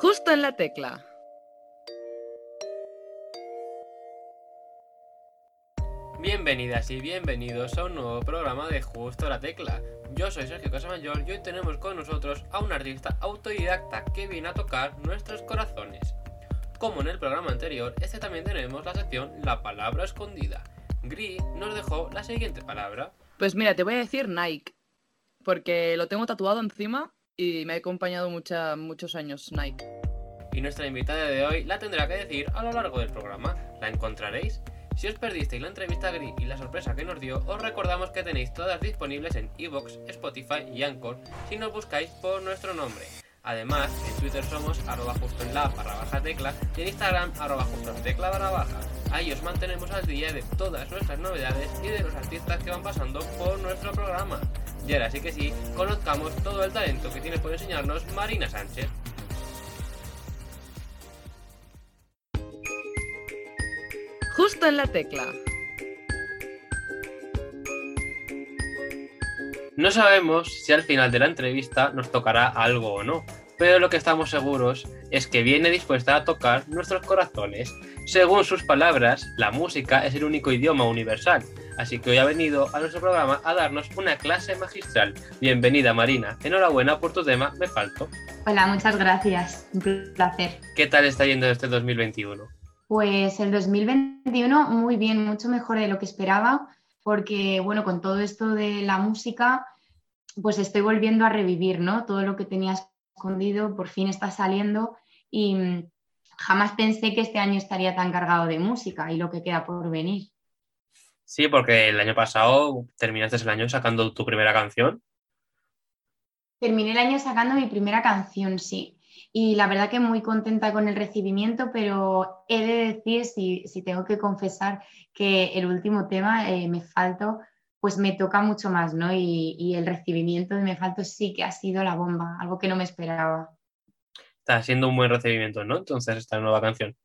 Justo en la tecla. Bienvenidas y bienvenidos a un nuevo programa de Justo la Tecla. Yo soy Sergio Casamayor y hoy tenemos con nosotros a un artista autodidacta que viene a tocar nuestros corazones. Como en el programa anterior, este también tenemos la sección La Palabra Escondida. Gri nos dejó la siguiente palabra. Pues mira, te voy a decir Nike, porque lo tengo tatuado encima y me ha acompañado mucha, muchos años Nike. Y nuestra invitada de hoy la tendrá que decir a lo largo del programa. ¿La encontraréis? Si os perdisteis la entrevista a Gri y la sorpresa que nos dio, os recordamos que tenéis todas disponibles en Evox, Spotify y Anchor si nos buscáis por nuestro nombre. Además, en Twitter somos arroba justo en la barra baja tecla y en Instagram arroba justo en tecla barra baja. Ahí os mantenemos al día de todas nuestras novedades y de los artistas que van pasando por nuestro programa. Y ahora sí que sí, conozcamos todo el talento que tiene por enseñarnos Marina Sánchez. Justo en la tecla. No sabemos si al final de la entrevista nos tocará algo o no, pero lo que estamos seguros es que viene dispuesta a tocar nuestros corazones. Según sus palabras, la música es el único idioma universal, así que hoy ha venido a nuestro programa a darnos una clase magistral. Bienvenida Marina, enhorabuena por tu tema Me Falto. Hola, muchas gracias, un placer. ¿Qué tal está yendo este 2021? Pues el 2021 muy bien, mucho mejor de lo que esperaba, porque bueno, con todo esto de la música, pues estoy volviendo a revivir, ¿no? Todo lo que tenía escondido por fin está saliendo y mm, jamás pensé que este año estaría tan cargado de música y lo que queda por venir. Sí, porque el año pasado terminaste el año sacando tu primera canción. Terminé el año sacando mi primera canción, sí y la verdad que muy contenta con el recibimiento, pero he de decir, si, si tengo que confesar, que el último tema, eh, Me Falto, pues me toca mucho más, ¿no? Y, y, el recibimiento de Me Falto sí que ha sido la bomba, algo que no me esperaba. Está siendo un buen recibimiento, ¿no? Entonces, esta nueva canción.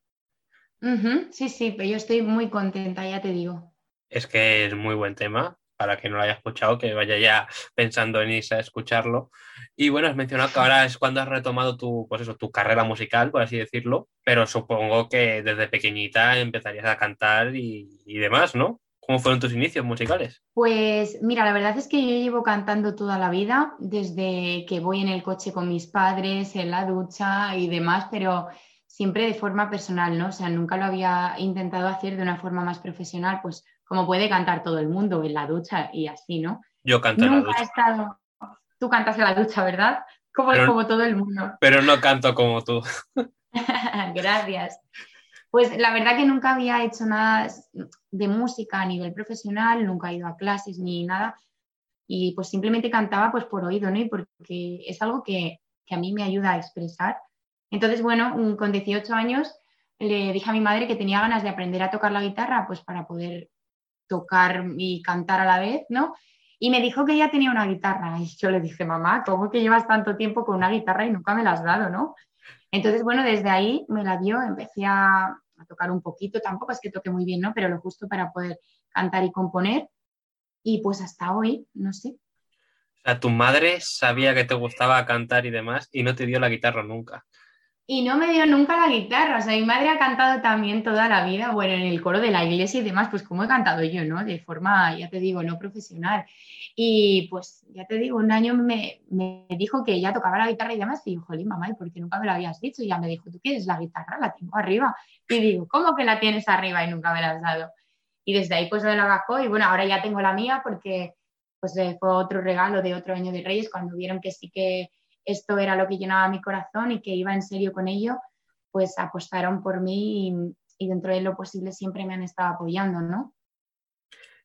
Sí, sí, pero yo estoy muy contenta, ya te digo. Es que es muy buen tema para que no lo haya escuchado, que vaya ya pensando en irse a escucharlo. Y bueno, has mencionado que ahora es cuando has retomado tu, pues eso, tu carrera musical, por así decirlo, pero supongo que desde pequeñita empezarías a cantar y, y demás, ¿no? ¿Cómo fueron tus inicios musicales? Pues mira, la verdad es que yo llevo cantando toda la vida, desde que voy en el coche con mis padres, en la ducha y demás, pero siempre de forma personal, ¿no? O sea, nunca lo había intentado hacer de una forma más profesional, pues como puede cantar todo el mundo en la ducha y así, ¿no? Yo canto en la ducha. estado... Tú cantas en la ducha, ¿verdad? Como, como todo el mundo. Pero no canto como tú. Gracias. Pues la verdad que nunca había hecho nada de música a nivel profesional, nunca he ido a clases ni nada. Y pues simplemente cantaba pues por oído, ¿no? Y porque es algo que, que a mí me ayuda a expresar. Entonces, bueno, con 18 años le dije a mi madre que tenía ganas de aprender a tocar la guitarra, pues para poder tocar y cantar a la vez, ¿no? Y me dijo que ella tenía una guitarra. Y yo le dije, mamá, ¿cómo que llevas tanto tiempo con una guitarra y nunca me la has dado, no? Entonces, bueno, desde ahí me la dio, empecé a, tocar un poquito, tampoco es que toque muy bien, ¿no? Pero lo justo para poder cantar y componer. Y pues hasta hoy, no sé. O sea, tu madre sabía que te gustaba cantar y demás y no te dio la guitarra nunca y no me dio nunca la guitarra. O sea, mi madre ha cantado también toda la vida, bueno, en el coro de la iglesia y demás, pues como he cantado yo, ¿no? De forma, ya te digo, no profesional. Y pues, ya te digo, un año me, me dijo que ya tocaba la guitarra y demás, y dijo, jolín, mamá, ¿y por qué nunca me lo habías dicho? Y ya me dijo, ¿tú quieres la guitarra? La tengo arriba. Y digo, ¿cómo que la tienes arriba y nunca me la has dado? Y desde ahí pues me la bajó y bueno, ahora ya tengo la mía porque pues eh, fue otro regalo de otro año de Reyes cuando vieron que sí que esto era lo que llenaba mi corazón y que iba en serio con ello, pues apostaron por mí y, dentro de lo posible siempre me han estado apoyando, ¿no?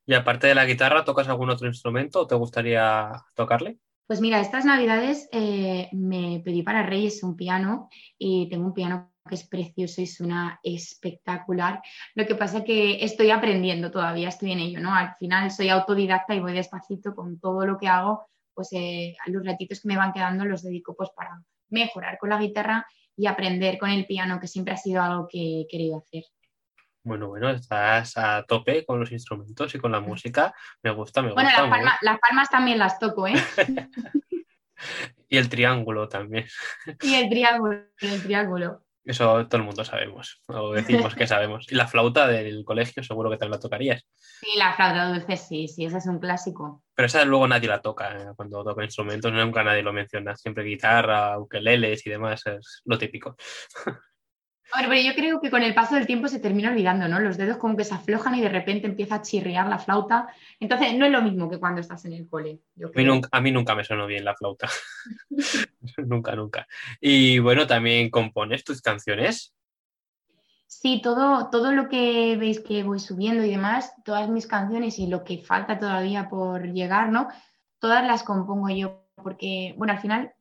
Y aparte de la guitarra, ¿tocas algún otro instrumento o te gustaría tocarle? Pues mira, estas navidades eh, me pedí para Reyes un piano y tengo un piano que es precioso y suena espectacular. Lo que pasa es que estoy aprendiendo todavía, estoy en ello, ¿no? Al final soy autodidacta y voy despacito con todo lo que hago pues eh, a los ratitos que me van quedando los dedico pues para mejorar con la guitarra y aprender con el piano, que siempre ha sido algo que he querido hacer. Bueno, bueno, estás a tope con los instrumentos y con la música. Me gusta, me gusta. Bueno, las, las palmas también las toco, ¿eh? Y el triángulo también. Y el triángulo, el triángulo. Eso todo el mundo sabemos, o decimos que sabemos. Y la flauta del colegio seguro que te la tocarías. Sí, la flauta dulce, sí, sí, esa es un clásico. Pero esa luego nadie la toca eh, cuando toca instrumentos, nunca nadie lo menciona. Siempre guitarra, ukeleles y demás, es lo típico. Bueno, pero yo creo que con el paso del tiempo se termina olvidando, ¿no? Los dedos como que se aflojan y de repente empieza a chirriar la flauta. Entonces, no es lo mismo que cuando estás en el cole. a, mí nunca, me sonó bien la flauta. nunca, nunca. Y bueno, también compones tus canciones. Sí, todo, todo lo que veis que voy subiendo y demás, todas mis canciones y lo que falta todavía por llegar, ¿no? Todas las compongo yo, porque, bueno, al final,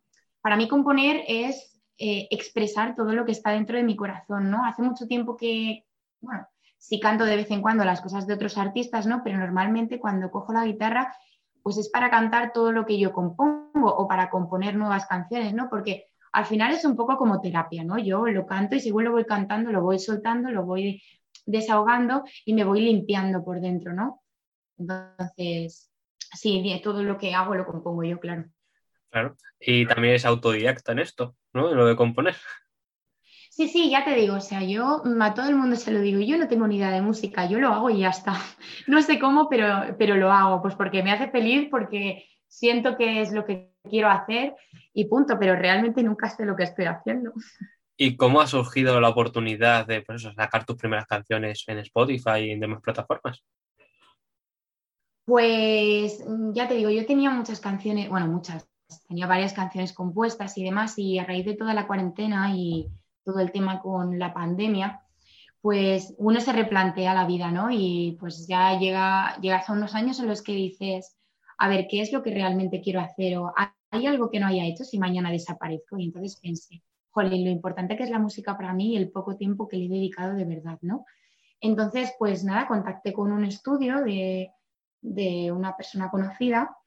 para mí componer es eh, expresar todo lo que está dentro de mi corazón, ¿no? Hace mucho tiempo que, bueno, sí canto de vez en cuando las cosas de otros artistas, ¿no? Pero normalmente cuando cojo la guitarra, pues es para cantar todo lo que yo compongo o para componer nuevas canciones, ¿no? Porque al final es un poco como terapia, ¿no? Yo lo canto y según lo voy cantando, lo voy soltando, lo voy desahogando y me voy limpiando por dentro, ¿no? Entonces, sí, todo lo que hago lo compongo yo, claro. Claro, y también es autodidacta en esto, ¿no? En lo de componer. Sí, sí, ya te digo, o sea, yo a todo el mundo se lo digo, yo no tengo ni idea de música, yo lo hago y ya está. No sé cómo, pero, pero lo hago, pues porque me hace feliz, porque siento que es lo que quiero hacer y punto, pero realmente nunca sé lo que estoy haciendo. ¿Y cómo ha surgido la oportunidad de pues sacar tus primeras canciones en Spotify y en demás plataformas? Pues ya te digo, yo tenía muchas canciones, bueno, muchas, tenía varias canciones compuestas y demás, y a raíz de toda la cuarentena y todo el tema con la pandemia, pues uno se replantea la vida, ¿no? Y pues ya llega, llegas a unos años en los que dices, a ver, ¿qué es lo que realmente quiero hacer? O hay algo que no haya hecho si mañana desaparezco. Y entonces pensé, jolín, lo importante que es la música para mí y el poco tiempo que le he dedicado de verdad, ¿no? Entonces, pues nada, contacté con un estudio de, de una persona conocida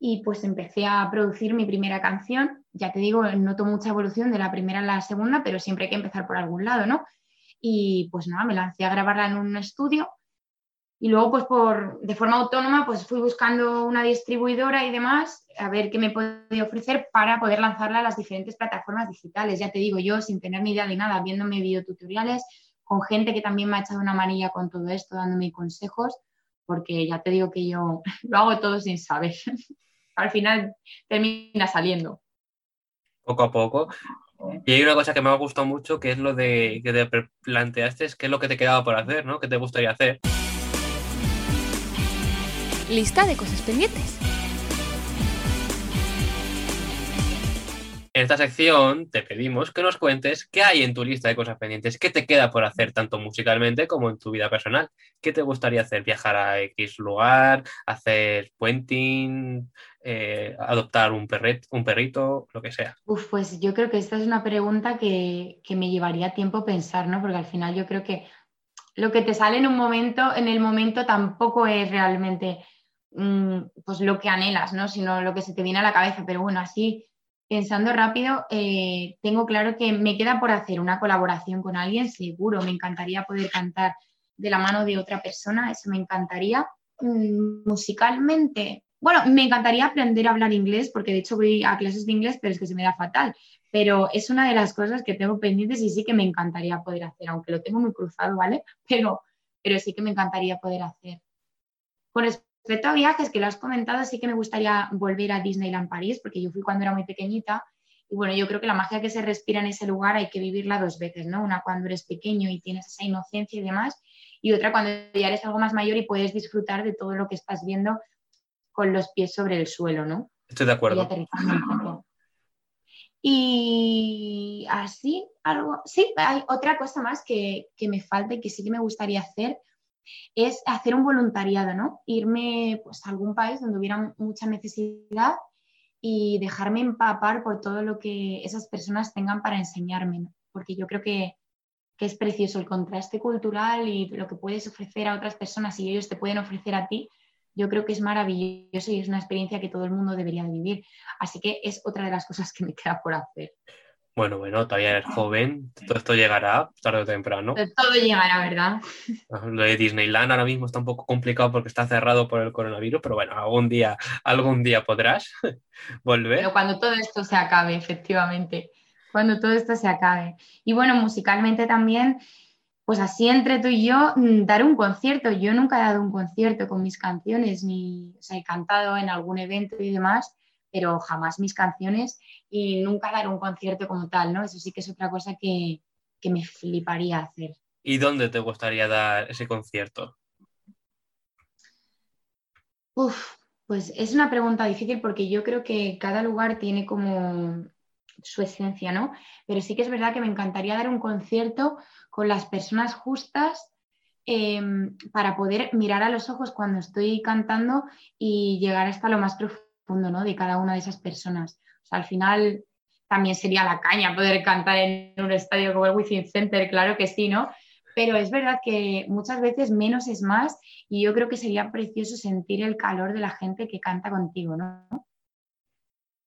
y pues empecé a producir mi primera canción. Ya te digo, noto mucha evolución de la primera a la segunda, pero siempre hay que empezar por algún lado, ¿no? Y pues nada, me lancé a grabarla en un estudio y luego pues por, de forma autónoma pues fui buscando una distribuidora y demás a ver qué me podía ofrecer para poder lanzarla a las diferentes plataformas digitales. Ya te digo, yo sin tener ni idea de nada, viéndome videotutoriales con gente que también me ha echado una manilla con todo esto, dándome consejos, porque ya te digo que yo lo hago todo sin saber. Al final termina saliendo. Poco a poco. Y hay una cosa que me ha gustado mucho, que es lo de que te planteaste, es qué es lo que te quedaba por hacer, ¿no? ¿Qué te gustaría hacer? Lista de cosas pendientes. En esta sección te pedimos que nos cuentes qué hay en tu lista de cosas pendientes, qué te queda por hacer tanto musicalmente como en tu vida personal. ¿Qué te gustaría hacer? ¿Viajar a X lugar? ¿Hacer puenting? Eh, ¿Adoptar un, perret, un perrito? Lo que sea. Uf, pues yo creo que esta es una pregunta que, que me llevaría tiempo pensar, ¿no? Porque al final yo creo que lo que te sale en un momento, en el momento tampoco es realmente mm, pues lo que anhelas, ¿no? Sino lo que se te viene a la cabeza. Pero bueno, así pensando rápido, eh, tengo claro que me queda por hacer una colaboración con alguien, seguro, me encantaría poder cantar de la mano de otra persona, eso me encantaría. Mm, musicalmente, bueno, me encantaría aprender a hablar inglés, porque de hecho voy a clases de inglés, pero es que se me da fatal. Pero es una de las cosas que tengo pendientes y sí que me encantaría poder hacer, aunque lo tengo muy cruzado, ¿vale? Pero, pero sí que me encantaría poder hacer. Con a viajes, que lo has comentado, sí que me gustaría volver a Disneyland París, porque yo fui cuando era muy pequeñita. Y bueno, yo creo que la magia que se respira en ese lugar hay que vivirla dos veces, ¿no? Una cuando eres pequeño y tienes esa inocencia y demás, y otra cuando ya eres algo más mayor y puedes disfrutar de todo lo que estás viendo con los pies sobre el suelo, ¿no? Estoy de acuerdo. Y, así, algo. Sí, hay otra cosa más que, que me falta y que sí que me gustaría hacer es hacer un voluntariado, ¿no? Irme pues, a algún país donde hubiera mucha necesidad y dejarme empapar por todo lo que esas personas tengan para enseñarme, porque yo creo que, es precioso el contraste cultural y lo que puedes ofrecer a otras personas y ellos te pueden ofrecer a ti, yo creo que es maravilloso y es una experiencia que todo el mundo debería vivir. Así que es otra de las cosas que me queda por hacer. Bueno, bueno, todavía eres joven, todo esto llegará tarde o temprano. Todo llegará, ¿verdad? Lo de Disneyland ahora mismo está un poco complicado porque está cerrado por el coronavirus, pero bueno, algún día, algún día podrás volver. Pero cuando todo esto se acabe, efectivamente, cuando todo esto se acabe. Y bueno, musicalmente también, pues así entre tú y yo, mm, dar un concierto. Yo nunca he dado un concierto con mis canciones, ni o sea, he cantado en algún evento y demás, pero jamás mis canciones y nunca dar un concierto como tal, ¿no? Eso sí que es otra cosa que, que me fliparía hacer. ¿Y dónde te gustaría dar ese concierto? Uf, pues es una pregunta difícil porque yo creo que cada lugar tiene como su esencia, ¿no? Pero sí que es verdad que me encantaría dar un concierto con las personas justas em, para poder mirar a los ojos cuando estoy cantando y llegar hasta lo más profundo ¿no? de cada una de esas personas. O sea, al final también sería la caña poder cantar en un estadio como el Within Center, claro que sí, ¿no? Pero es verdad que muchas veces menos es más y yo creo que sería precioso sentir el calor de la gente que canta contigo, ¿no?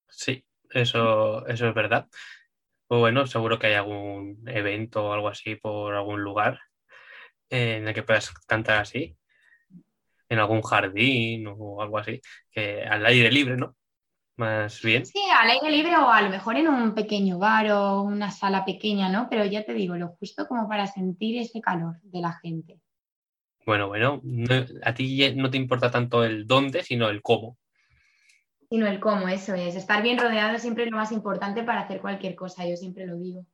Sí, eso, eso es verdad. O bueno, seguro que hay algún evento o algo así por algún lugar en el que puedas cantar así en algún jardín o algo así, que al aire libre, ¿no? Más bien. Sí, al aire libre o a lo mejor en un pequeño bar o una sala pequeña, ¿no? Pero ya te digo, lo justo como para sentir ese calor de la gente. Bueno, bueno, a ti no te importa tanto el dónde, sino el cómo. Sino el cómo, eso es. Estar bien rodeado siempre es lo más importante para hacer cualquier cosa, yo siempre lo digo.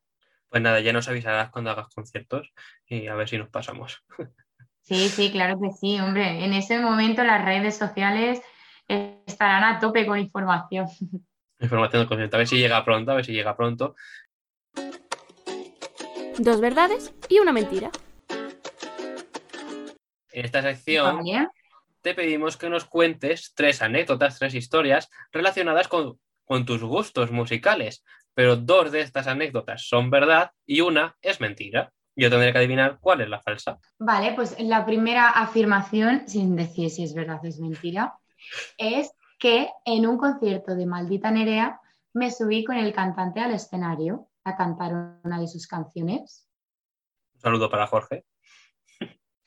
Pues nada, ya nos avisarás cuando hagas conciertos y a ver si nos pasamos. Sí, sí, claro que sí, hombre. En ese momento las redes sociales estarán a tope con información. Información del concierto. A ver si llega pronto, a ver si llega pronto. Dos verdades y una mentira. En esta sección te pedimos que nos cuentes tres anécdotas, tres historias relacionadas con, con tus gustos musicales. Pero dos de estas anécdotas son verdad y una es mentira. Yo tendré que adivinar cuál es la falsa. Vale, pues la primera afirmación, sin decir si es verdad o es mentira, es que en un concierto de Maldita Nerea me subí con el cantante al escenario a cantar una de sus canciones. Un saludo para Jorge.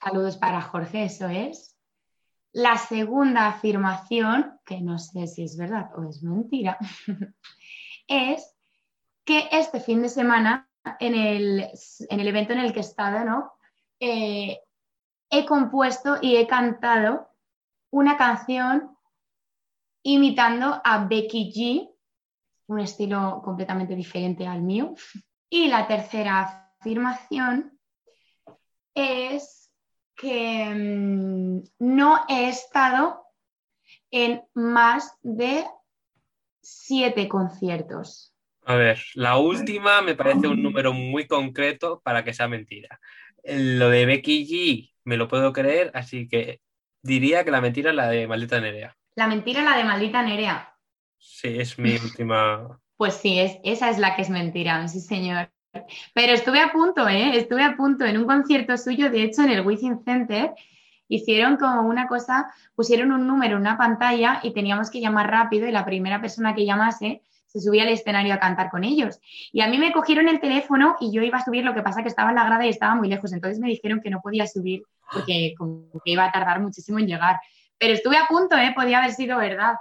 Saludos para Jorge, eso es. La segunda afirmación, que no sé si es verdad o es mentira, es que este fin de semana en el, evento en el que he estado. Eh, he compuesto y he cantado una canción imitando a Becky G, un estilo completamente diferente al mío. Y la tercera afirmación es que mm, no he estado en más de siete conciertos. A ver, la última me parece un número muy concreto para que sea mentira. Lo de Becky G me lo puedo creer, así que diría que la mentira es la de Maldita Nerea. La mentira es la de Maldita Nerea. Sí, es mi última. Pues sí, es, esa es la que es mentira, sí, señor. Pero estuve a punto, ¿eh? Estuve a punto en un concierto suyo, de hecho, en el Wizzing Center. Hicieron como una cosa, pusieron un número en una pantalla y teníamos que llamar rápido y la primera persona que llamase se subía al escenario a cantar con ellos. Y a mí me cogieron el teléfono y yo iba a subir, lo que pasa que estaba en la grada y estaba muy lejos, entonces me dijeron que no podía subir porque como que iba a tardar muchísimo en llegar. Pero estuve a punto, ¿eh? podía haber sido verdad.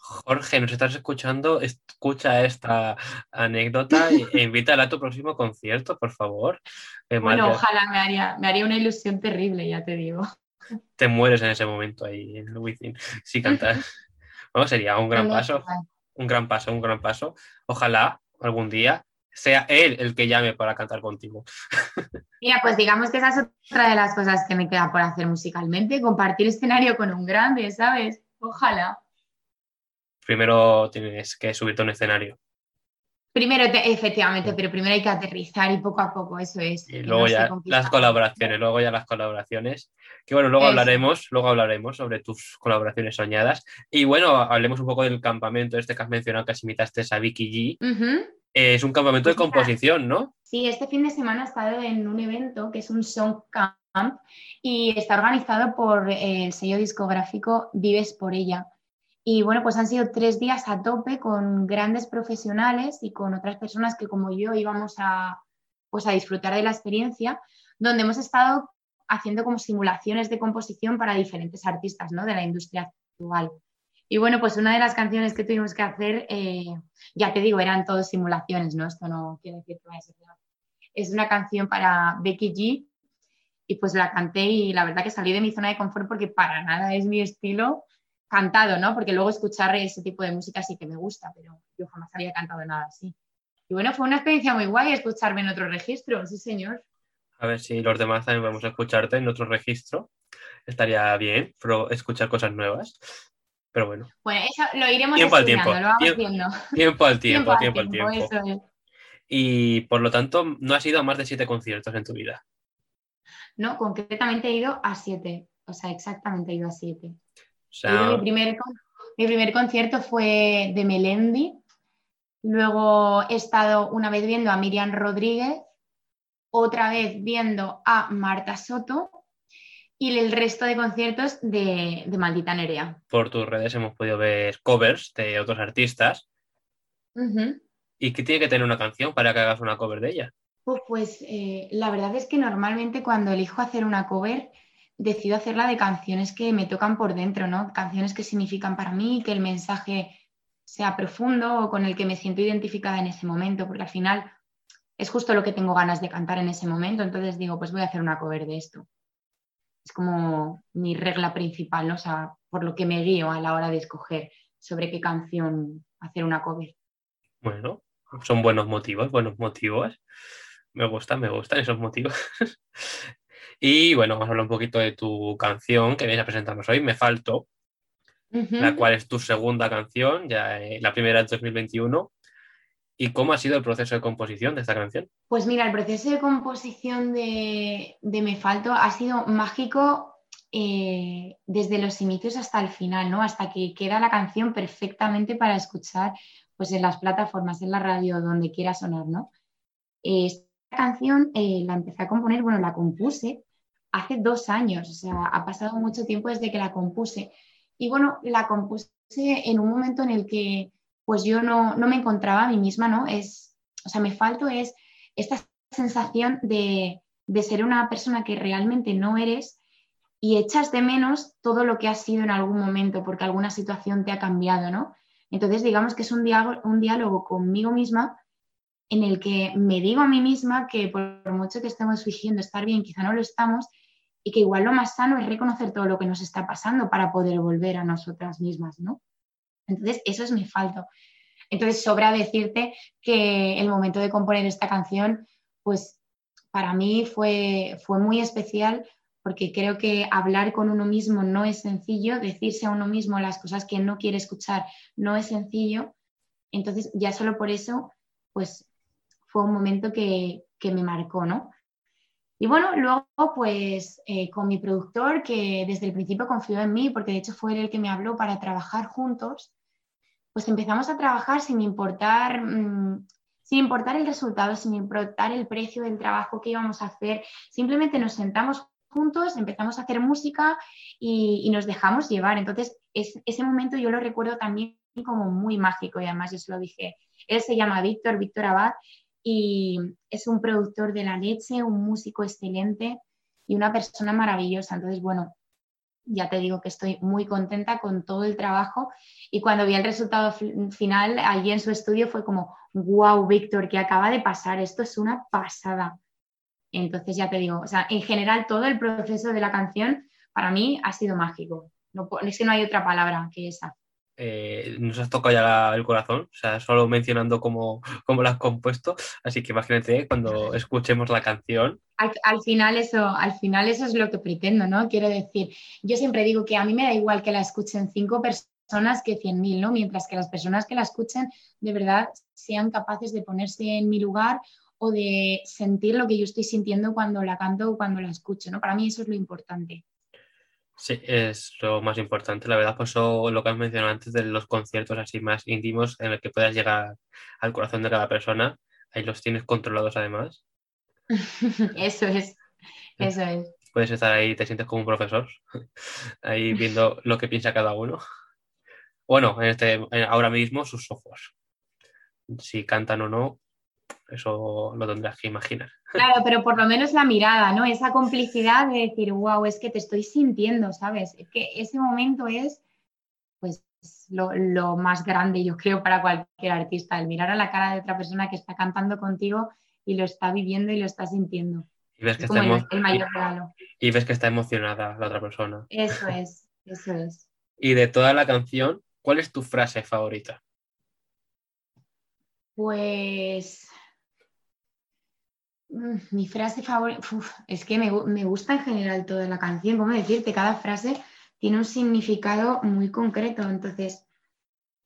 Jorge, nos estás escuchando, escucha esta anécdota e invítala a tu próximo concierto, por favor. bueno, ojalá me haría, me haría una ilusión terrible, ya te digo. Te mueres en ese momento ahí en Within, si cantas. bueno, sería un gran paso un gran paso, un gran paso. Ojalá algún día sea él el que llame para cantar contigo. Mira, pues digamos que esa es otra de las cosas que me queda por hacer musicalmente, compartir escenario con un grande, ¿sabes? Ojalá. Primero tienes que subirte a un escenario. Primero, efectivamente, pero primero hay que aterrizar y poco a poco, eso es. Y luego ya las colaboraciones, luego ya las colaboraciones. Que bueno, luego hablaremos, luego hablaremos sobre tus colaboraciones soñadas. Y bueno, hablemos un poco del campamento este que has mencionado, que imitaste a Vicky G. es un campamento de pues composición, ¿no? Sí, este fin de semana he estado en un evento que es un Song Camp y está organizado por el sello discográfico Vives por ella. Y bueno, pues han sido tres días a tope con grandes profesionales y con otras personas que como yo íbamos a, pues a disfrutar de la experiencia, donde hemos estado haciendo como simulaciones de composición para diferentes artistas ¿no? de la industria actual. Y bueno, pues una de las canciones que tuvimos que hacer, eh, ya te digo, eran todas simulaciones, ¿no? Esto no quiere decir que vaya a ser Es una canción para Becky G y pues la canté y la verdad que salí de mi zona de confort porque para nada es mi estilo cantado, ¿no? Porque luego escuchar ese tipo de música sí que me gusta, pero yo jamás había cantado nada así. Y bueno, fue una experiencia muy guay escucharme en otro registro, sí señor. A ver si los demás también vamos a escucharte en otro registro. Estaría bien pero escuchar cosas nuevas. Pero bueno. Bueno, eso lo iremos tiempo al tiempo. lo vamos tiempo, viendo. Tiempo al tiempo, tiempo, al tiempo. tiempo. Eso es. Y por lo tanto, no has ido a más de siete conciertos en tu vida. No, concretamente he ido a siete. O sea, exactamente he ido a siete. Sea, mi, primer, mi primer concierto fue de Melendi. Luego he estado una vez viendo a Miriam Rodríguez, otra vez viendo a Marta Soto y el resto de conciertos de, de Maldita Nerea. por tus redes hemos podido ver covers de otros artistas. ¿Y qué tiene que tener una canción para que hagas una cover de ella? Pues, pues, eh, la verdad es que normalmente cuando elijo hacer una cover, decido hacerla de canciones que me tocan por dentro, ¿no? Canciones que significan para mí, que el mensaje sea profundo o con el que me siento identificada en ese momento, porque al final es justo lo que tengo ganas de cantar en ese momento, entonces digo, pues voy a hacer una cover de esto. Es como mi regla principal. O sea, por lo que me guío a la hora de escoger sobre qué canción hacer una cover. Bueno, son buenos motivos, buenos motivos. Me gustan, me gustan esos motivos. y bueno, vamos a hablar un poquito de tu canción que vienes a presentarnos hoy, Me Falto, la cual es tu segunda canción, ya eh, la primera en 2021. ¿Y cómo ha sido el proceso de composición de esta canción? Pues mira, el proceso de composición de, de Me Falto ha sido mágico eh, desde los inicios hasta el final, ¿no? Hasta que queda la canción perfectamente para escuchar pues en las plataformas, en la radio, donde quiera sonar, ¿no? Eh, Esta canción eh, la empecé a componer, bueno, la compuse hace dos años, o sea, ha pasado mucho tiempo desde que la compuse. Y bueno, la compuse en un momento en el que pues yo no, no me encontraba a mí misma, ¿no? Es, o sea, me falto es esta sensación de, de ser una persona que realmente no eres y echas de menos todo lo que has sido en algún momento porque alguna situación te ha cambiado, ¿no? Entonces, digamos que es un diálogo, un diálogo conmigo misma en el que me digo a mí misma que por mucho que estemos fingiendo estar bien, quizá no lo estamos, y que igual lo más sano es reconocer todo lo que nos está pasando para poder volver a nosotras mismas, ¿no? Entonces, eso es mi falto. Entonces, sobra decirte que el momento de componer esta canción, pues para mí fue, fue muy especial porque creo que hablar con uno mismo no es sencillo, decirse a uno mismo las cosas que no quiere escuchar no es sencillo. Entonces, ya solo por eso, pues fue un momento que, que me marcó, ¿no? Y bueno, luego pues eh, con mi productor, que desde el principio confió en mí, porque de hecho fue él el que me habló para trabajar juntos, pues empezamos a trabajar sin importar, mmm, sin importar el resultado, sin importar el precio del trabajo que íbamos a hacer, simplemente nos sentamos juntos, empezamos a hacer música y, y nos dejamos llevar. Entonces, es, ese momento yo lo recuerdo también como muy mágico y además yo se lo dije. Él se llama Víctor, Víctor Abad, y es un productor de la leche, un músico excelente y una persona maravillosa. Entonces, bueno, ya te digo que estoy muy contenta con todo el trabajo y cuando vi el resultado final allí en su estudio fue como, wow, Víctor, ¿qué acaba de pasar? Esto es una pasada. Entonces, ya te digo, o sea, en general todo el proceso de la canción para mí ha sido mágico. No, es que no hay otra palabra que esa. Eh, nos has tocado ya el corazón, o sea, solo mencionando cómo, cómo la has compuesto, así que imagínate cuando escuchemos la canción. Al, al, final eso, al final eso es lo que pretendo, ¿no? Quiero decir, yo siempre digo que a mí me da igual que la escuchen cinco personas que cien mil, ¿no? Mientras que las personas que la escuchen de verdad sean capaces de ponerse en mi lugar o de sentir lo que yo estoy sintiendo cuando la canto o cuando la escucho, ¿no? Para mí eso es lo importante. Sí, es lo más importante, la verdad, pues eso lo que has mencionado antes de los conciertos así más íntimos en el que puedas llegar al corazón de cada persona, ahí los tienes controlados además. Eso es, eso es. Puedes estar ahí, te sientes como un profesor, ahí viendo lo que piensa cada uno. Bueno, en este, ahora mismo sus ojos. Si cantan o no, eso lo tendrás que imaginar. Claro, pero por lo menos la mirada, ¿no? Esa complicidad de decir, wow, es que te estoy sintiendo, ¿sabes? Es que ese momento es, pues, lo, lo más grande, yo creo, para cualquier artista, el mirar a la cara de otra persona que está cantando contigo y lo está viviendo y lo está sintiendo. Y ves que Es está, el, mayor regalo. y ves que está emocionada la otra persona. Eso es, eso es. Y de toda la canción, ¿cuál es tu frase favorita? Pues mi frase favorita, es que me, me gusta en general toda la canción, ¿cómo decirte? Cada frase tiene un significado muy concreto, entonces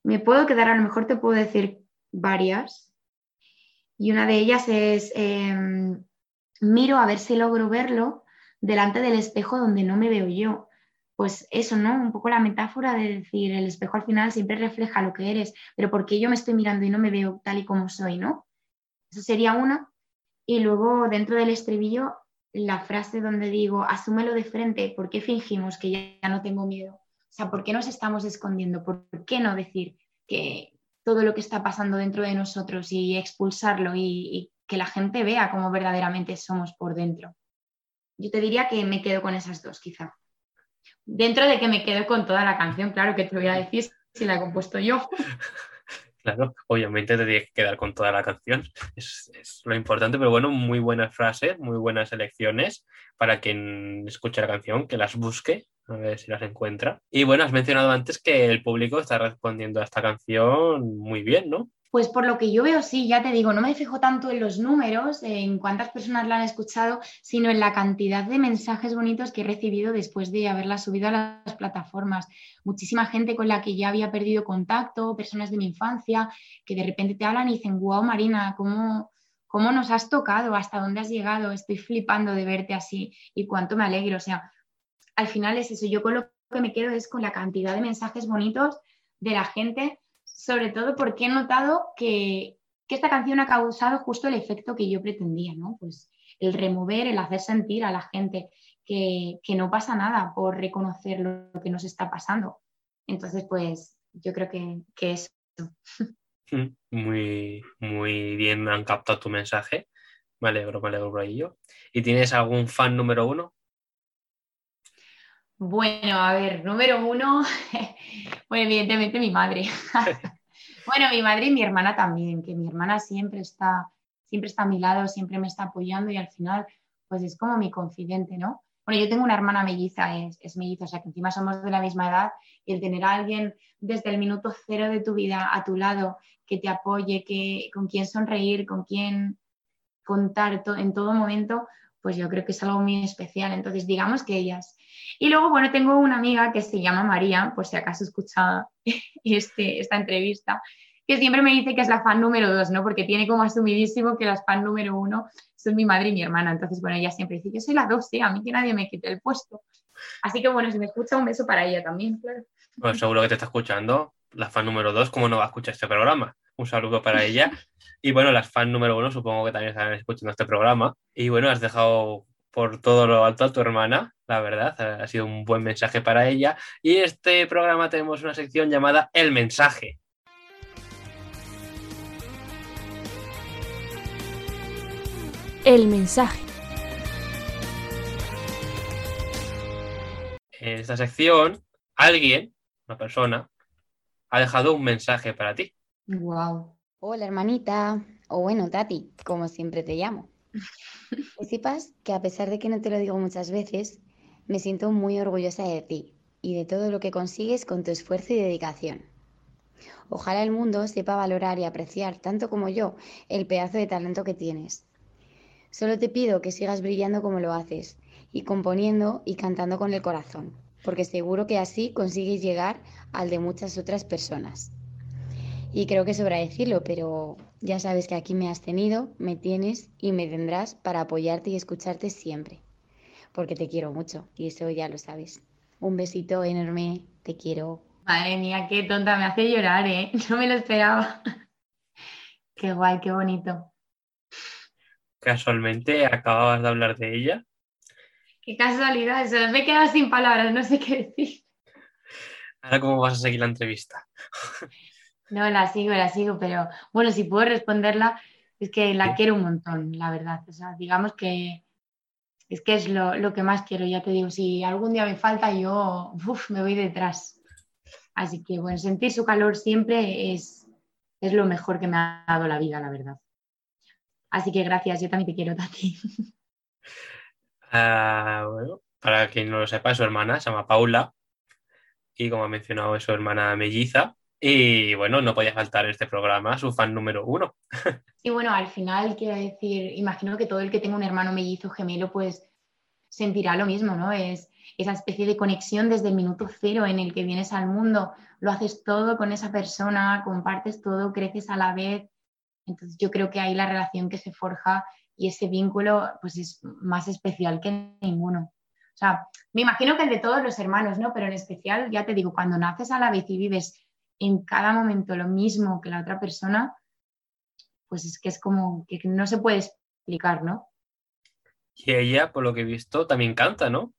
me puedo quedar, a lo mejor te puedo decir varias, y una de ellas es, em, miro a ver si logro verlo delante del espejo donde no me veo yo. Pues eso, ¿no? Un poco la metáfora de decir, el espejo al final siempre refleja lo que eres, pero ¿por qué yo me estoy mirando y no me veo tal y como soy, ¿no? Eso sería una. Y luego dentro del estribillo, la frase donde digo, asúmelo de frente, ¿por qué fingimos que ya, no tengo miedo? O sea, ¿por qué nos estamos escondiendo? ¿Por qué no decir que todo lo que está pasando dentro de nosotros y expulsarlo y, y que la gente vea cómo verdaderamente somos por dentro? Yo te diría que me quedo con esas dos, quizá. Dentro de que me quedo con toda la canción, claro que te voy a decir si la he compuesto yo. Claro, obviamente te tienes que quedar con toda la canción. Es, lo importante, pero bueno, muy buenas frases, muy buenas elecciones para quien escuche la canción, que las busque, a ver si las encuentra. Y bueno, has mencionado antes que el público está respondiendo a esta canción muy bien, ¿no? Pues por lo que yo veo, sí, ya te digo, no me fijo tanto en los números, en cuántas personas la han escuchado, sino en la cantidad de mensajes bonitos que he recibido después de haberla subido a las plataformas. Muchísima gente con la que ya había perdido contacto, personas de mi infancia, que de repente te hablan y dicen, wow, Marina, ¿cómo, cómo nos has tocado? ¿Hasta dónde has llegado? Estoy flipando de verte así y cuánto me alegro. O sea, al final es eso, yo con lo que me quedo es con la cantidad de mensajes bonitos de la gente sobre todo porque he notado que, que, esta canción ha causado justo el efecto que yo pretendía, ¿no? Pues el remover, el hacer sentir a la gente que, que no pasa nada por reconocer lo que nos está pasando. Entonces, pues yo creo que, que eso. Muy, muy bien han captado tu mensaje. Me alegro, me alegro por ello. ¿Y tienes algún fan número uno? Bueno, a ver, número uno, bueno, evidentemente mi madre. bueno, mi madre y mi hermana también, que mi hermana siempre está, siempre está a mi lado, siempre me está apoyando y al final, pues es como mi confidente, ¿no? Bueno, yo tengo una hermana melliza, es, melliza, o sea que encima somos de la misma edad y el tener a alguien desde el minuto cero de tu vida a tu lado que te apoye, que, con quien sonreír, con quien contar en todo momento, pues yo creo que es algo muy especial. Entonces, digamos que ellas. Y luego, bueno, tengo una amiga que se llama María, por si acaso escucha este, esta entrevista, que siempre me dice que es la fan número dos, ¿no? Porque tiene como asumidísimo que las fan número uno son mi madre y mi hermana. Entonces, bueno, ella siempre dice, yo soy la dos, ¿eh? a mí que nadie me quite el puesto. Así que, bueno, si me escucha, un beso para ella también, claro. Pues seguro que te está escuchando la fan número dos, ¿cómo no va a escuchar este programa? Un saludo para ella. Y bueno, las fan número uno supongo que también están escuchando este programa. Y bueno, has dejado por todo lo alto a tu hermana, la verdad, ha sido un buen mensaje para ella. Y en este programa tenemos una sección llamada El mensaje. El mensaje. En esta sección, alguien, una persona, ha dejado un mensaje para ti. Wow. Hola hermanita, o bueno, Tati, como siempre te llamo. Que sepas que a pesar de que no te lo digo muchas veces, me siento muy orgullosa de ti y de todo lo que consigues con tu esfuerzo y dedicación. Ojalá el mundo sepa valorar y apreciar, tanto como yo, el pedazo de talento que tienes. Solo te pido que sigas brillando como lo haces, y componiendo y cantando con el corazón, porque seguro que así consigues llegar al de muchas otras personas. Y creo que sobra decirlo, pero ya sabes que aquí me has tenido, me tienes y me tendrás para apoyarte y escucharte siempre. Porque te quiero mucho y eso ya lo sabes. Un besito enorme, te quiero. Madre mía, qué tonta, me hace llorar, ¿eh? No me lo esperaba. Qué guay, qué bonito. Casualmente acababas de hablar de ella. Qué casualidad, eso me he quedado sin palabras, no sé qué decir. Ahora, ¿cómo vas a seguir la entrevista? No, la sigo, la sigo, pero bueno, si puedo responderla, es que la quiero un montón, la verdad. O sea, digamos que es que es lo, que más quiero, ya te digo, si algún día me falta, yo me voy detrás. Así que bueno, sentir su calor siempre es, es lo mejor que me ha dado la vida, la verdad. Así que gracias, yo también te quiero, Tati. Ah, bueno, para quien no lo sepa, su hermana se llama Paula y como ha mencionado es su hermana melliza. Y bueno, no podía faltar este programa, su fan número uno. Y bueno, al final quiero decir, imagino que todo el que tenga un hermano mellizo gemelo, pues sentirá lo mismo, ¿no? Es esa especie de conexión desde el minuto cero en el que vienes al mundo, lo haces todo con esa persona, compartes todo, creces a la vez. Entonces yo creo que ahí la relación que se forja y ese vínculo pues es más especial que ninguno. O sea, me imagino que el de todos los hermanos, ¿no? Pero en especial, ya te digo, cuando naces a la vez y vives en cada momento lo mismo que la otra persona, pues es que es como que no se puede explicar, ¿no? Y ella, por lo que he visto, también canta, ¿no?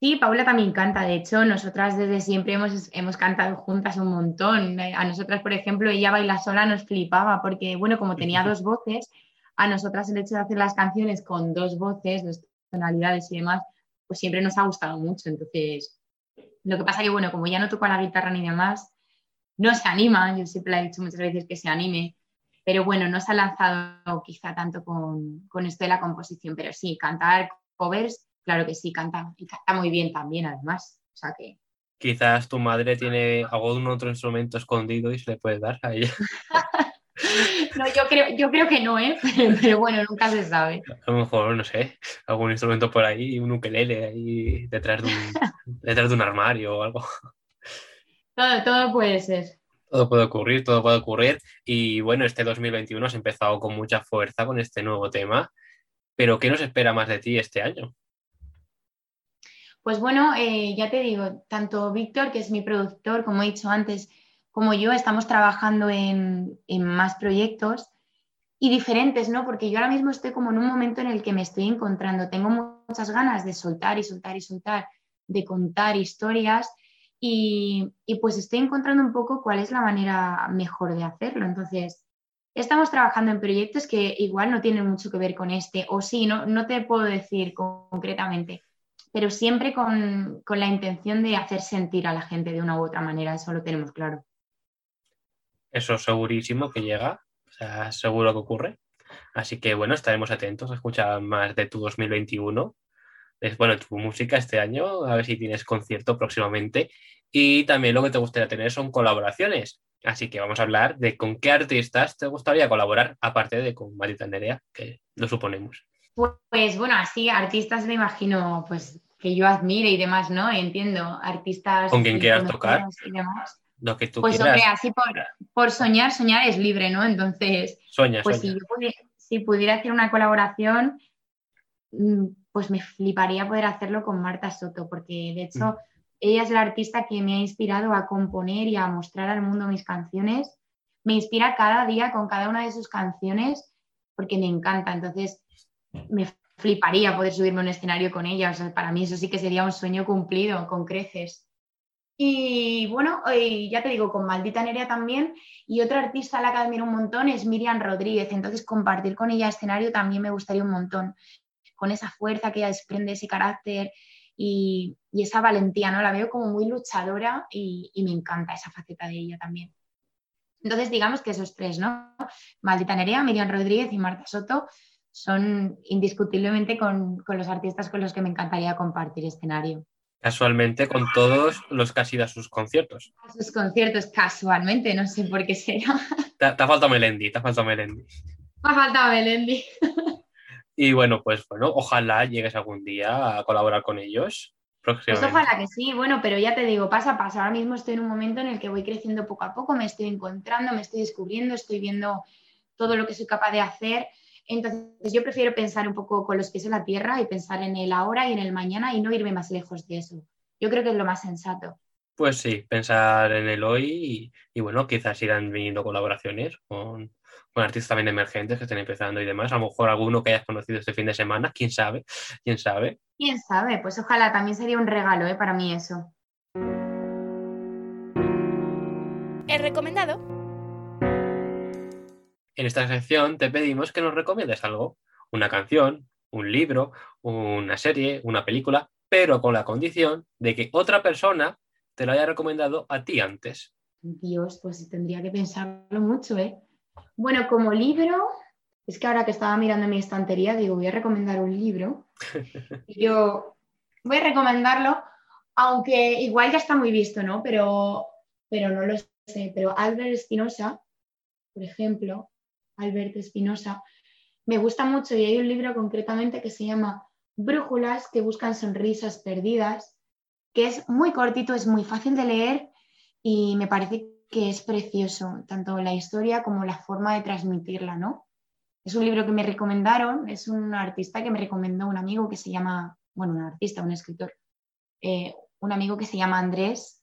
Sí, Paula también canta. De hecho, nosotras desde siempre hemos, hemos cantado juntas un montón. A nosotras, por ejemplo, ella baila sola nos flipaba porque, bueno, como tenía dos voces, a nosotras el hecho de hacer las canciones con dos voces, dos tonalidades y demás, pues siempre nos ha gustado mucho. Entonces, lo que pasa que, bueno, como ya no toca la guitarra ni demás, no se anima, yo siempre le he dicho muchas veces que se anime, pero bueno, no se ha lanzado quizá tanto con, con esto de la composición, pero sí, cantar covers, claro que sí, canta, y canta muy bien también además, o sea que... Quizás tu madre tiene algún otro instrumento escondido y se le puede dar a ella. no, yo creo, yo creo que no, ¿eh? Pero, bueno, nunca se sabe. A lo mejor, no sé, algún instrumento por ahí, un ukelele ahí detrás de un, detrás de un armario o algo. Todo, todo puede ser. Todo puede ocurrir, todo puede ocurrir. Y bueno, este 2021 has empezado con mucha fuerza con este nuevo tema. Pero ¿qué nos espera más de ti este año? Pues bueno, eh, ya te digo, tanto Víctor, que es mi productor, como he dicho antes, como yo estamos trabajando en, más proyectos y diferentes, ¿no? Porque yo ahora mismo estoy como en un momento en el que me estoy encontrando, tengo muchas ganas de soltar y soltar y soltar, de contar historias y, pues estoy encontrando un poco cuál es la manera mejor de hacerlo. Entonces, estamos trabajando en proyectos que igual no tienen mucho que ver con este, o sí, no, no te puedo decir concretamente, pero siempre con, con la intención de hacer sentir a la gente de una u otra manera, eso lo tenemos claro eso segurísimo que llega, o sea, seguro que ocurre. Así que bueno, estaremos atentos a escuchar más de tu 2021. Es, bueno, tu música este año, a ver si tienes concierto próximamente. Y también lo que te gustaría tener son colaboraciones. Así que vamos a hablar de con qué artistas te gustaría colaborar, aparte de con Marita Nerea, que lo suponemos. Pues bueno, así artistas me imagino pues que yo admire y demás, ¿no? Entiendo, artistas... Con quien quieras tocar. Y demás que tú pues hombre, así por, soñar, soñar es libre, ¿no? Entonces, pues Si, pudiera, si pudiera hacer una colaboración, mm, pues me fliparía poder hacerlo con Marta Soto, porque de hecho mm. ella es la artista que me ha inspirado a componer y a mostrar al mundo mis canciones. Me inspira cada día con cada una de sus canciones porque me encanta. Entonces, me fliparía poder subirme a un escenario con ella. O sea, para mí eso sí que sería un sueño cumplido, con creces. Y bueno, ya te digo, con Maldita Nerea también. Y otra artista a la que admiro un montón es Miriam Rodríguez. Entonces, compartir con ella escenario también me gustaría un montón. Con esa fuerza que ella desprende, ese carácter y, esa valentía, ¿no? La veo como muy luchadora y, me encanta esa faceta de ella también. Entonces, digamos que esos tres, ¿no? Maldita Nerea, Miriam Rodríguez y Marta Soto son indiscutiblemente con, con los artistas con los que me encantaría compartir escenario. Casualmente con todos los que has ido a sus conciertos. A sus conciertos, casualmente, no sé por qué será. Te, ha faltado Melendi, te ha faltado Melendi. Me ha faltado Melendi. Y bueno, pues bueno, ojalá llegues algún día a colaborar con ellos. Pues ojalá que sí, bueno, pero ya te digo, pasa a paso. Ahora mismo estoy en un momento en el que voy creciendo poco a poco, me estoy encontrando, me estoy descubriendo, estoy viendo todo lo que soy capaz de hacer entonces yo prefiero pensar un poco con los pies en la tierra y pensar en el ahora y en el mañana y no irme más lejos de eso. Yo creo que es lo más sensato. Pues sí, pensar en el hoy y, bueno, quizás irán viniendo colaboraciones con, artistas también emergentes que estén empezando y demás. A lo mejor alguno que hayas conocido este fin de semana, quién sabe, quién sabe. Quién sabe, pues ojalá también sería un regalo ¿eh? para mí eso. el recomendado. En esta sección te pedimos que nos recomiendes algo, una canción, un libro, una serie, una película, pero con la condición de que otra persona te lo haya recomendado a ti antes. Dios, pues tendría que pensarlo mucho, ¿eh? Bueno, como libro, es que ahora que estaba mirando mi estantería, digo, voy a recomendar un libro. Yo voy a recomendarlo, aunque igual ya está muy visto, ¿no? Pero, pero no lo sé. Pero Albert Espinosa, por ejemplo, Albert Espinosa, me gusta mucho y hay un libro concretamente que se llama Brújulas que buscan sonrisas perdidas, que es muy cortito, es muy fácil de leer y me parece que es precioso, tanto la historia como la forma de transmitirla, ¿no? Es un libro que me recomendaron, es un artista que me recomendó un amigo que se llama, bueno, un artista, un escritor, eh, un amigo que se llama Andrés,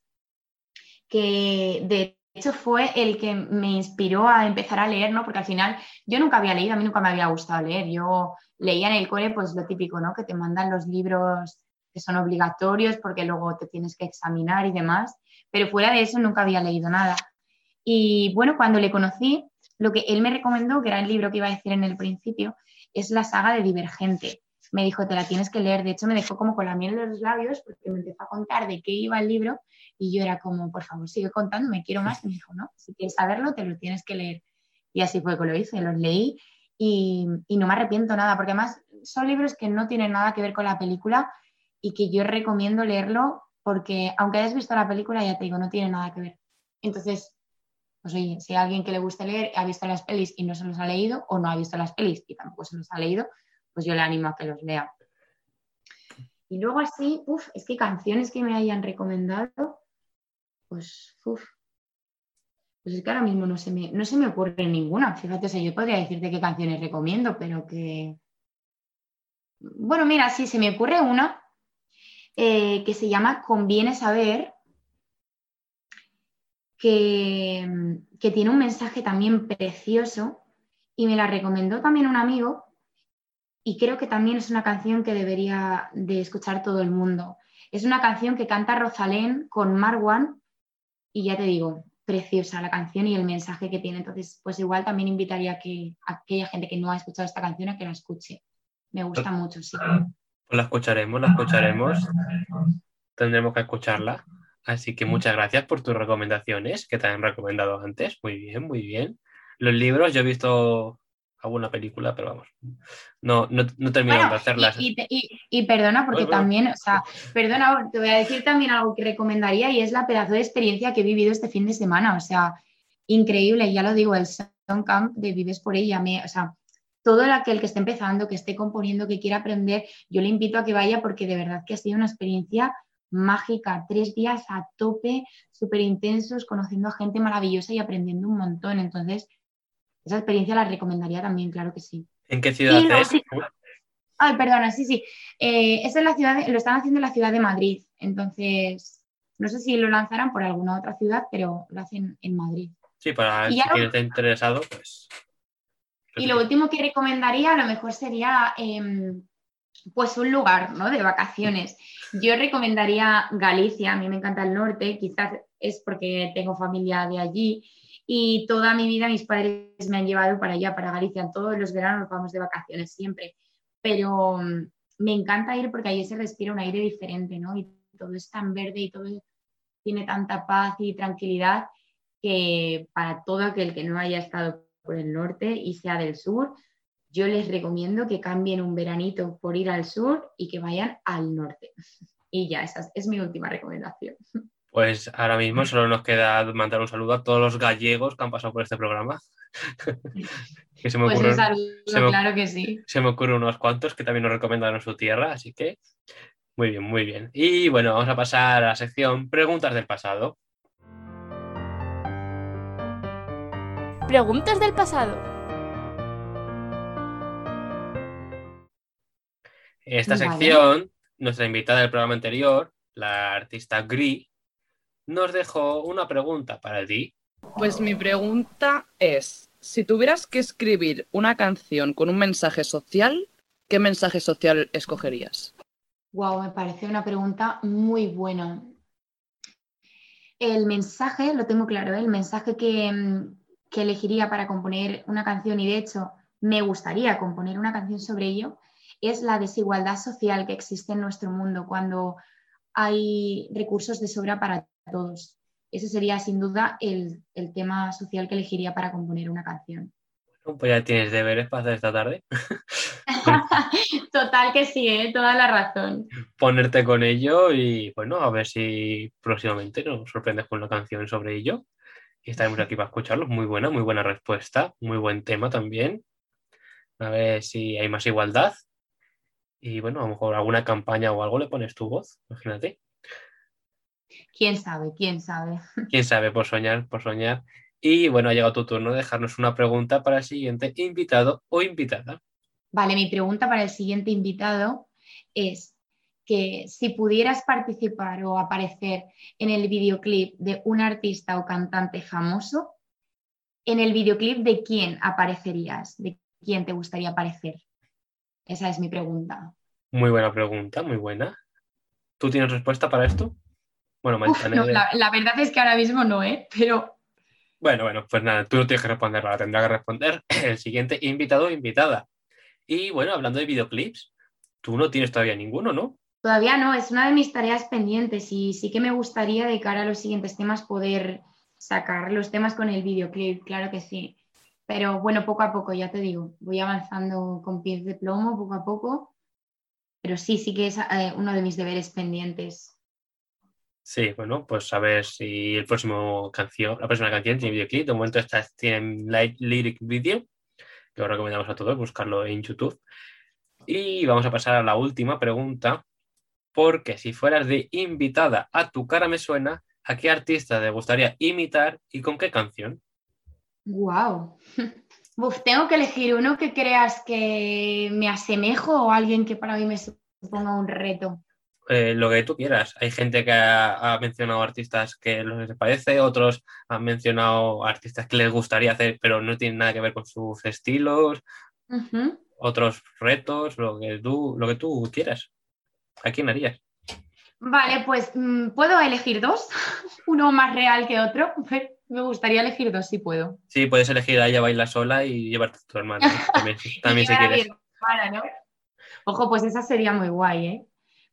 que de hecho fue el que me inspiró a empezar a leer, ¿no? Porque al final yo nunca había leído, a mí nunca me había gustado leer. Yo leía en el cole, pues lo típico, ¿no? Que te mandan los libros que son obligatorios porque luego te tienes que examinar y demás. Pero fuera de eso nunca había leído nada. Y bueno, cuando le conocí, lo que él me recomendó, que era el libro que iba a decir en el principio, es la saga de Divergente. Me dijo, te la tienes que leer. De hecho, me dejó como con la miel en los labios porque me empezó a contar de qué iba el libro y yo era como, por favor, sigue contando, me quiero más. Y me dijo, no, si quieres saberlo, te lo tienes que leer. Y así fue que lo hice, los leí y, y no me arrepiento nada, porque además son libros que no tienen nada que ver con la película y que yo recomiendo leerlo porque aunque hayas visto la película, ya te digo, no tiene nada que ver. Entonces, pues oye, si alguien que le gusta leer ha visto las pelis y no se los ha leído, o no ha visto las pelis y tampoco se los ha leído, pues yo le animo a que los lea. Y luego así, uff, es que canciones que me hayan recomendado, pues, uff, pues es que ahora mismo no se me, no se me ocurre ninguna. Fíjate, o sea, yo podría decirte qué canciones recomiendo, pero que... Bueno, mira, sí, se me ocurre una eh, que se llama Conviene saber, que, que tiene un mensaje también precioso y me la recomendó también un amigo y creo que también es una canción que debería de escuchar todo el mundo. Es una canción que canta Rosalén con Marwan y ya te digo, preciosa la canción y el mensaje que tiene. Entonces, pues igual también invitaría a, que, aquella gente que no ha escuchado esta canción a que la escuche. Me gusta mucho, sí. Pues la escucharemos, la escucharemos. Tendremos que escucharla. Así que muchas gracias por tus recomendaciones que te han recomendado antes. Muy bien, muy bien. Los libros, yo he visto alguna película, pero vamos, no, no, no terminamos Bueno, de hacerlas. y, y- y- y perdona, porque Bueno, bueno. también, o sea, perdona, te voy a decir también algo que recomendaría y es la pedazo de experiencia que he vivido este fin de semana. O sea, increíble, ya lo digo, el Sound Camp de Vives por ella, me, o sea, todo el aquel que esté empezando, que esté componiendo, que quiera aprender, yo le invito a que vaya porque de verdad que ha sido una experiencia mágica, tres días a tope, súper intensos, conociendo a gente maravillosa y aprendiendo un montón. Entonces, esa experiencia la recomendaría también, claro que sí. ¿En qué ciudad es? sí- Ay, perdona, sí, sí. Eh, es en la ciudad, de- lo están haciendo en la ciudad de Madrid. Entonces, no sé si lo lanzarán por alguna otra ciudad, pero lo hacen en Madrid. Sí, para si quien esté interesado, pues. Y lo último que recomendaría a lo mejor sería em, pues un lugar ¿no? de vacaciones. Yo recomendaría Galicia, a mí me encanta el norte, quizás es porque tengo familia de allí y toda mi vida mis padres me han llevado para allá, para Galicia. Todos los veranos nos vamos de vacaciones siempre, pero mm, me encanta ir porque allí se respira un aire diferente, ¿no? Y todo es tan verde y todo tiene tanta paz y tranquilidad que para todo aquel que no haya estado por el norte y sea del sur, yo les recomiendo que cambien un veranito por ir al sur y que vayan al norte. Y ya, esa es, es mi última recomendación. Pues ahora mismo solo nos queda mandar un saludo a todos los gallegos que han pasado por este programa. que se me, Pues un ocurren, saludo, se me- claro que sí. se me ocurren unos cuantos que también nos recomendaron su tierra, así que muy bien, muy bien. Y bueno, vamos a pasar a la sección Preguntas del pasado. Preguntas del pasado. En esta Vale. sección, nuestra invitada del programa anterior, la artista Gri, nos dejó una pregunta para ti. Pues mi pregunta es, si tuvieras que escribir una canción con un mensaje social, ¿qué mensaje social escogerías? Wow, me parece una pregunta muy buena. El mensaje, lo tengo claro, ¿eh? el mensaje que, mm, que elegiría para componer una canción y de hecho me gustaría componer una canción sobre ello, es la desigualdad social que existe en nuestro mundo cuando hay recursos de sobra para todos. Ese sería sin duda el, el tema social que elegiría para componer una canción. Bueno, pues ya tienes deberes para hacer esta tarde. Total que sí, ¿eh? toda la razón. Ponerte con ello y bueno, a ver si próximamente nos sorprendes con una canción sobre ello. Y estaremos aquí para escucharlo. Muy buena, muy buena respuesta, muy buen tema también. A ver si hay más igualdad. Y bueno, a lo mejor alguna campaña o algo le pones tu voz, imagínate. ¿Quién sabe? ¿Quién sabe? Quién sabe, por soñar, por soñar. Y bueno, ha llegado tu turno de dejarnos una pregunta para el siguiente invitado o invitada. Vale, mi pregunta para el siguiente invitado es que si pudieras participar o aparecer en el videoclip de un artista o cantante famoso, en el videoclip de quién aparecerías, de quién te gustaría aparecer. Esa es mi pregunta. Muy buena pregunta, muy buena. ¿Tú tienes respuesta para esto? Bueno, Uf, no, la, la, verdad es que ahora mismo no, ¿eh? Pero... Bueno, bueno, pues nada, tú no tienes que responderla, tendrá que responder el siguiente invitado o invitada. Y bueno, hablando de videoclips, tú no tienes todavía ninguno, ¿no? Todavía no, es una de mis tareas pendientes y sí que me gustaría de cara a los siguientes temas poder sacar los temas con el videoclip, claro que sí. Pero bueno, poco a poco, ya te digo, voy avanzando con pies de plomo poco a poco. Pero sí, sí que es eh, uno de mis deberes pendientes. Sí, bueno, pues a ver si el próximo canción, la próxima canción tiene videoclip. De momento estas tienen lyric video, que os recomendamos a todos buscarlo en YouTube. Y vamos a pasar a la última pregunta, porque si fueras de invitada a Tu cara me suena, ¿a qué artista te gustaría imitar y con qué canción? Wow. Uf, tengo que elegir uno que creas que me asemejo o alguien que para mí me suponga un reto. Eh, lo que tú quieras. Hay gente que ha, ha, mencionado artistas que les parece, otros han mencionado artistas que les gustaría hacer, pero no tienen nada que ver con sus estilos, uh -huh. otros retos, lo que tú, lo que tú quieras. ¿A quién harías? Vale, pues mm, puedo elegir dos, uno más real que otro. Me gustaría elegir dos, si puedo. Sí, puedes elegir a ella baila sola y llevarte a tu hermana. También, también si quieres. Hermana, ¿no? Ojo, pues esa sería muy guay, ¿eh?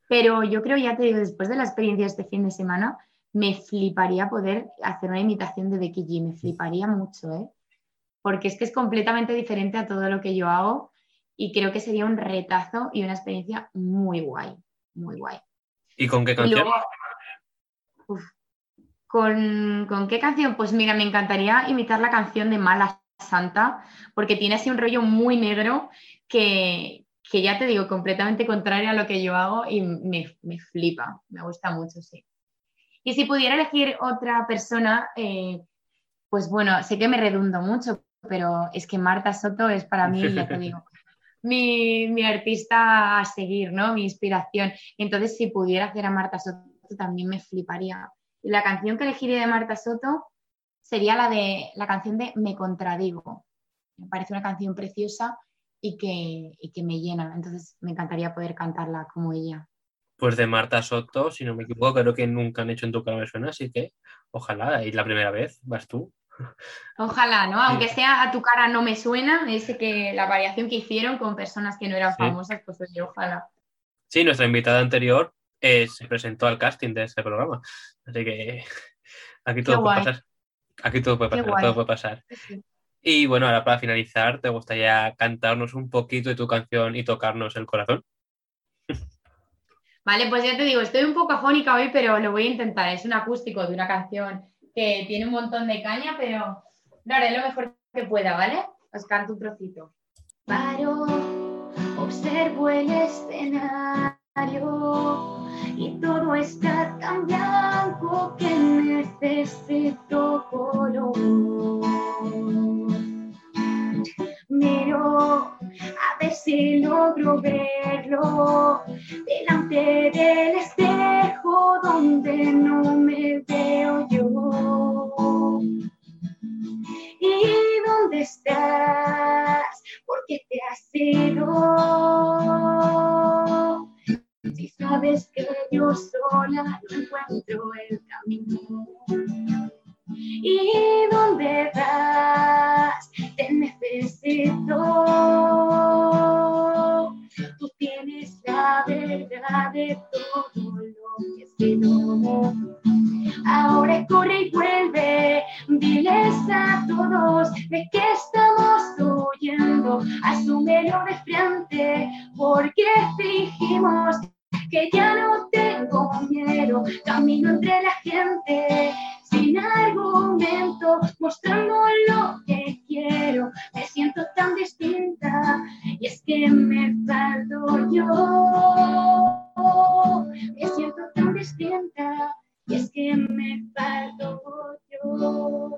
Pero yo creo, ya te digo, después de la experiencia de este fin de semana, me fliparía poder hacer una imitación de Becky G. Me fliparía mucho, ¿eh? Porque es que es completamente diferente a todo lo que yo hago y creo que sería un retazo y una experiencia muy guay, muy guay. ¿Y con qué canción? Luego, uf, ¿con, ¿Con qué canción? Pues mira, me encantaría imitar la canción de Mala Santa, porque tiene así un rollo muy negro que, que ya te digo, completamente contrario a lo que yo hago y me, me flipa, me gusta mucho, sí. Y si pudiera elegir otra persona, eh, pues bueno, sé que me redundo mucho, pero es que Marta Soto es para mí, ya te digo, mi, mi, artista a seguir, ¿no? Mi inspiración. Entonces, si pudiera hacer a Marta Soto, también me fliparía. Y la canción que elegiría de Marta Soto sería la de la canción de Me contradigo. Me parece una canción preciosa y que, y que me llena. Entonces, me encantaría poder cantarla como ella. Pues de Marta Soto, si no me equivoco, creo que nunca han hecho en tu cara me suena, así que ojalá, y la primera vez vas tú. Ojalá, ¿no? Aunque sea a tu cara no me suena, es que la variación que hicieron con personas que no eran sí. famosas, pues oye, ojalá. Sí, nuestra invitada anterior eh, se presentó al casting de este programa, así que aquí todo Qué puede guay. pasar. Aquí todo puede pasar, todo puede pasar. Sí. Y bueno, ahora para finalizar, ¿te gustaría cantarnos un poquito de tu canción y tocarnos el corazón? Vale, pues ya te digo, estoy un poco afónica hoy, pero lo voy a intentar. Es un acústico de una canción que tiene un montón de caña, pero lo haré lo mejor que pueda, ¿vale? Os canto un trocito. Paro, observo el escenario y todo está tan blanco que necesito color. Miro a ver si logro verlo delante del espejo donde no me veo yo. ¿Y dónde estás? ¿Por qué te has ido? Si sabes que yo sola no encuentro el camino. ¿Y dónde vas? Te necesito. Tú tienes la verdad de todo lo que escrito. Ahora corre y vuelve, diles a todos de qué estamos huyendo. Asúmelo de frente, porque fingimos que ya no tengo miedo. Camino entre la gente sin argumento, mostrando lo que quiero. Me siento tan distinta y es que me falto yo. Me siento tan distinta y es que me falto yo.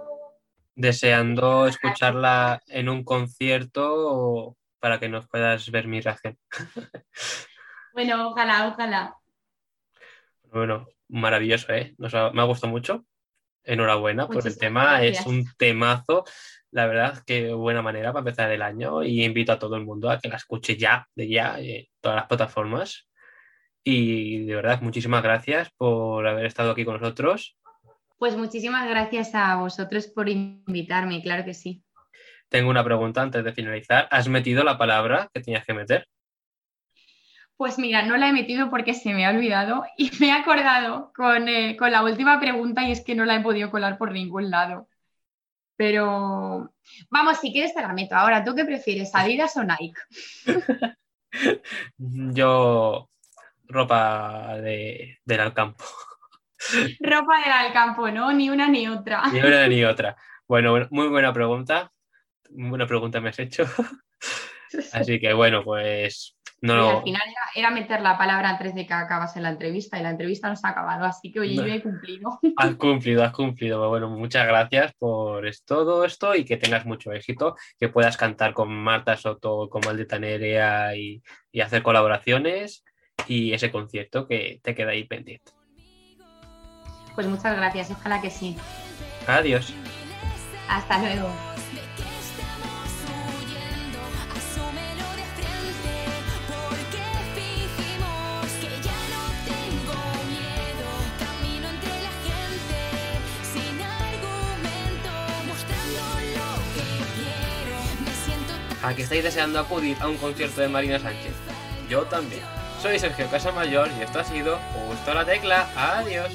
Deseando escucharla en un concierto para que nos puedas ver mi reacción. Bueno, ojalá, ojalá. Bueno, maravilloso, ¿eh? Nos ha- me ha gustado mucho. Enhorabuena por el tema. Es un temazo. La verdad, qué buena manera para empezar el año. Y invito a todo el mundo a que la escuche ya, de ya, en todas las plataformas. Y de verdad, muchísimas gracias por haber estado aquí con nosotros. Pues muchísimas gracias a vosotros por invitarme, claro que sí. Tengo una pregunta antes de finalizar. ¿Has metido la palabra que tenías que meter? Pues mira, no la he metido porque se me ha olvidado y me he acordado con, eh, con la última pregunta y es que no la he podido colar por ningún lado. Pero vamos, si quieres te la meto. Ahora, ¿tú qué prefieres, Adidas o Nike? Yo, ropa de, del Alcampo. Ropa del Alcampo, ¿no? Ni una ni otra. Ni una ni otra. Bueno, bueno, muy buena pregunta. Muy buena pregunta me has hecho. Así que bueno, pues no Y al final era, era meter la palabra antes de que acabase la entrevista y la entrevista no se ha acabado, así que oye, No. yo he cumplido. Has cumplido, has cumplido. Bueno, muchas gracias por todo esto y que tengas mucho éxito, que puedas cantar con Marta Soto, con Maldita Nerea y, y hacer colaboraciones y ese concierto que te queda ahí pendiente. Pues muchas gracias, ojalá que sí. Adiós. Hasta luego. ¿A que estáis deseando acudir a un concierto de Marina Sánchez? Yo también. Soy Sergio Casamayor y esto ha sido Justo la Tecla. Adiós.